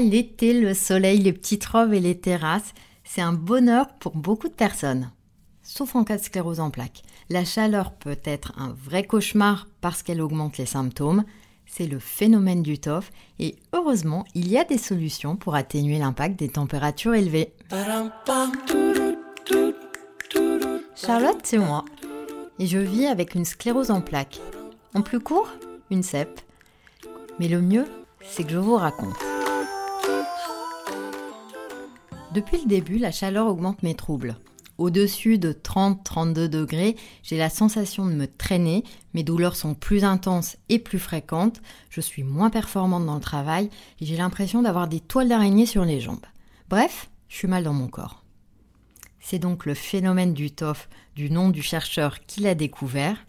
L'été, le soleil, les petites robes et les terrasses, c'est un bonheur pour beaucoup de personnes. Sauf en cas de sclérose en plaques. La chaleur peut être un vrai cauchemar parce qu'elle augmente les symptômes. C'est le phénomène du TOF et heureusement, il y a des solutions pour atténuer l'impact des températures élevées. Charlotte, c'est moi. Et je vis avec une sclérose en plaques. En plus court, une CEP. Mais le mieux, c'est que je vous raconte. Depuis le début, la chaleur augmente mes troubles. Au-dessus de 30-32 degrés, j'ai la sensation de me traîner, mes douleurs sont plus intenses et plus fréquentes, je suis moins performante dans le travail et j'ai l'impression d'avoir des toiles d'araignée sur les jambes. Bref, je suis mal dans mon corps. C'est donc le phénomène du TOF, du nom du chercheur qui l'a découvert.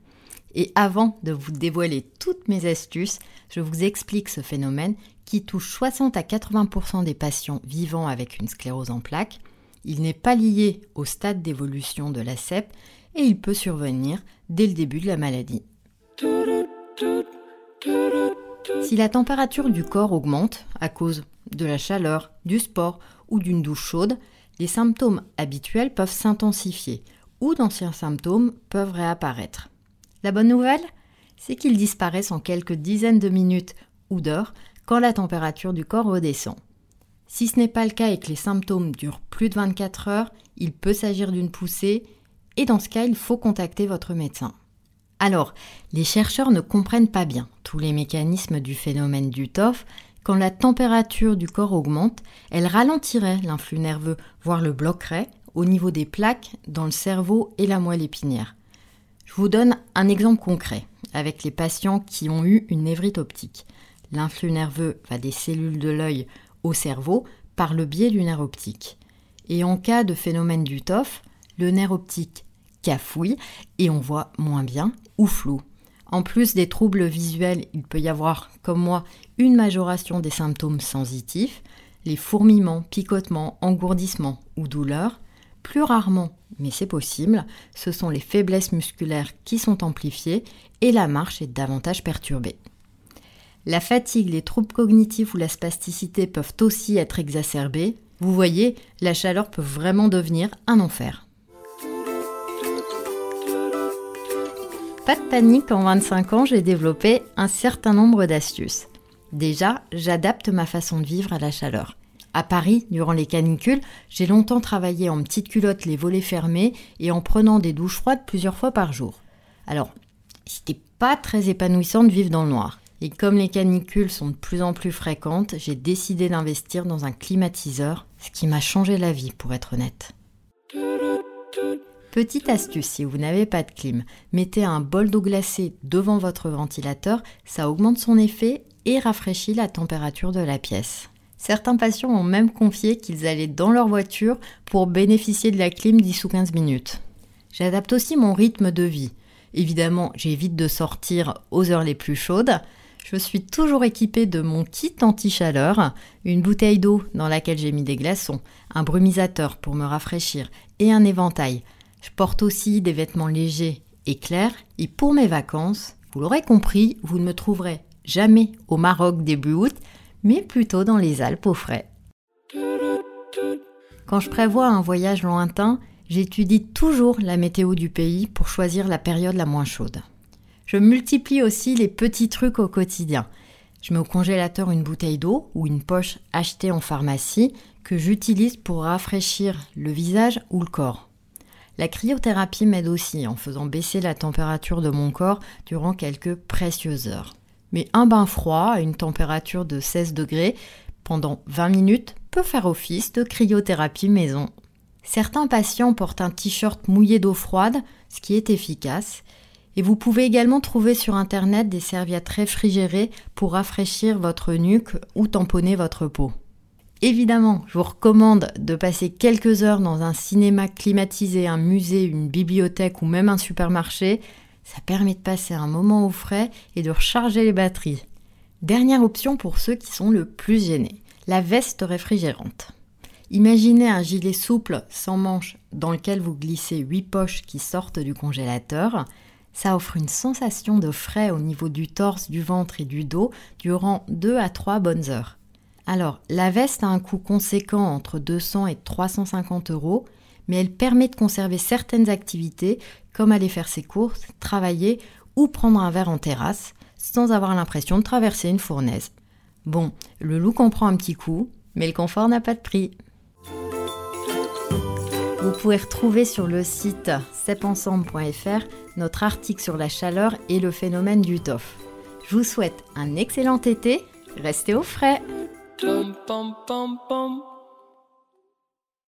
Et avant de vous dévoiler toutes mes astuces, je vous explique ce phénomène qui touche 60 à 80% des patients vivant avec une sclérose en plaques. Il n'est pas lié au stade d'évolution de la CEP et il peut survenir dès le début de la maladie. Si la température du corps augmente à cause de la chaleur, du sport ou d'une douche chaude, les symptômes habituels peuvent s'intensifier ou d'anciens symptômes peuvent réapparaître. La bonne nouvelle, c'est qu'ils disparaissent en quelques dizaines de minutes ou d'heures quand la température du corps redescend. Si ce n'est pas le cas et que les symptômes durent plus de 24 heures, il peut s'agir d'une poussée et dans ce cas, il faut contacter votre médecin. Alors, les chercheurs ne comprennent pas bien tous les mécanismes du phénomène du TOF quand la température du corps augmente, elle ralentirait l'influx nerveux, voire le bloquerait au niveau des plaques dans le cerveau et la moelle épinière. Je vous donne un exemple concret avec les patients qui ont eu une névrite optique. L'influx nerveux va des cellules de l'œil au cerveau par le biais du nerf optique. Et en cas de phénomène du TOF, le nerf optique cafouille et on voit moins bien ou flou. En plus des troubles visuels, il peut y avoir, comme moi, une majoration des symptômes sensitifs, les fourmillements, picotements, engourdissements ou douleurs. Plus rarement, mais c'est possible, ce sont les faiblesses musculaires qui sont amplifiées et la marche est davantage perturbée. La fatigue, les troubles cognitifs ou la spasticité peuvent aussi être exacerbés. Vous voyez, la chaleur peut vraiment devenir un enfer. Pas de panique, en 25 ans, j'ai développé un certain nombre d'astuces. Déjà, j'adapte ma façon de vivre à la chaleur. À Paris, durant les canicules, j'ai longtemps travaillé en petite culotte les volets fermés et en prenant des douches froides plusieurs fois par jour. Alors, c'était pas très épanouissant de vivre dans le noir. Et comme les canicules sont de plus en plus fréquentes, j'ai décidé d'investir dans un climatiseur, ce qui m'a changé la vie pour être honnête. Petite astuce, si vous n'avez pas de clim, mettez un bol d'eau glacée devant votre ventilateur, ça augmente son effet et rafraîchit la température de la pièce. Certains patients ont même confié qu'ils allaient dans leur voiture pour bénéficier de la clim 10 ou 15 minutes. J'adapte aussi mon rythme de vie. Évidemment, j'évite de sortir aux heures les plus chaudes. Je suis toujours équipée de mon kit anti-chaleur, une bouteille d'eau dans laquelle j'ai mis des glaçons, un brumisateur pour me rafraîchir et un éventail. Je porte aussi des vêtements légers et clairs et pour mes vacances, vous l'aurez compris, vous ne me trouverez jamais au Maroc début août, mais plutôt dans les Alpes au frais. Quand je prévois un voyage lointain, j'étudie toujours la météo du pays pour choisir la période la moins chaude. Je multiplie aussi les petits trucs au quotidien. Je mets au congélateur une bouteille d'eau ou une poche achetée en pharmacie que j'utilise pour rafraîchir le visage ou le corps. La cryothérapie m'aide aussi en faisant baisser la température de mon corps durant quelques précieuses heures. Mais un bain froid à une température de 16 degrés pendant 20 minutes peut faire office de cryothérapie maison. Certains patients portent un t-shirt mouillé d'eau froide, ce qui est efficace. Et vous pouvez également trouver sur Internet des serviettes réfrigérées pour rafraîchir votre nuque ou tamponner votre peau. Évidemment, je vous recommande de passer quelques heures dans un cinéma climatisé, un musée, une bibliothèque ou même un supermarché. Ça permet de passer un moment au frais et de recharger les batteries. Dernière option pour ceux qui sont le plus gênés, la veste réfrigérante. Imaginez un gilet souple sans manches dans lequel vous glissez 8 poches qui sortent du congélateur. Ça offre une sensation de frais au niveau du torse, du ventre et du dos durant 2 à 3 bonnes heures. Alors, la veste a un coût conséquent entre 200 et 350 euros, mais elle permet de conserver certaines activités comme aller faire ses courses, travailler ou prendre un verre en terrasse sans avoir l'impression de traverser une fournaise. Bon, le look en prend un petit coup, mais le confort n'a pas de prix. Vous pouvez retrouver sur le site cepensemble.fr notre article sur la chaleur et le phénomène du TOF. Je vous souhaite un excellent été, restez au frais.